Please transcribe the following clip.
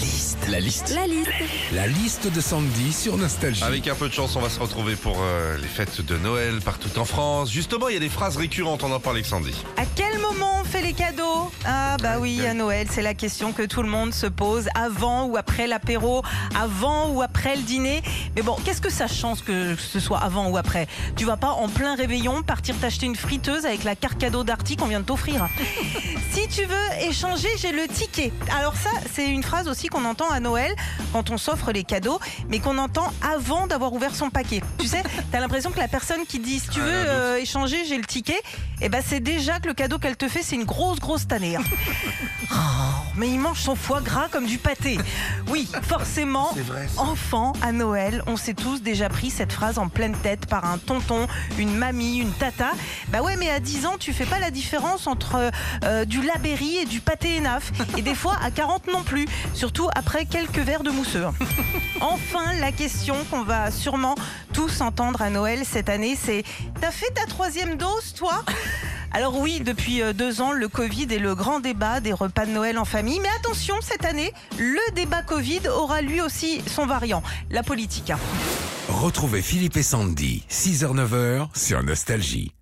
liste. La liste. La liste. La liste de Sandy sur Nostalgie. Avec un peu de chance, on va se retrouver pour euh, les fêtes de Noël partout en France. Justement, il y a des phrases récurrentes, on en parle avec Sandy. À quel moment on fait les cadeaux? Ah bah oui, à Noël, c'est la question que tout le monde se pose avant ou après l'apéro, avant ou après le dîner. Mais bon, qu'est-ce que ça change que ce soit avant ou après? Tu vas pas en plein réveillon partir t'acheter une friteuse avec la carte cadeau d'Arty qu'on vient de t'offrir. si tu veux échanger, j'ai le ticket. Alors ça, c'est une phrase aussi qu'on entend à Noël quand on s'offre les cadeaux, mais qu'on entend avant d'avoir ouvert son paquet. Tu sais, t'as l'impression que la personne qui dit si tu Ah, veux euh, échanger, j'ai le ticket, et ben c'est déjà que le cadeau qu'elle te fait, c'est une grosse grosse tannée. hein. Oh, mais il mange son foie gras comme du pâté. Oui, forcément. C'est vrai, ça. Enfant, à Noël, on s'est tous déjà pris cette phrase en pleine tête par un tonton, une mamie, une tata. Bah ouais, mais à 10 ans, tu fais pas la différence entre euh, du labéry et du pâté énaf. Et des fois, à 40 non plus. Surtout après quelques verres de mousseux. Enfin, la question qu'on va sûrement tous entendre à Noël cette année, c'est T'as fait ta troisième dose, toi? Alors oui, depuis euh, deux ans, le Covid est le grand débat des repas de Noël en famille. Mais attention, cette année, le débat Covid aura lui aussi son variant, la politique. Retrouvez Philippe et Sandy, 6h-9h sur Nostalgie.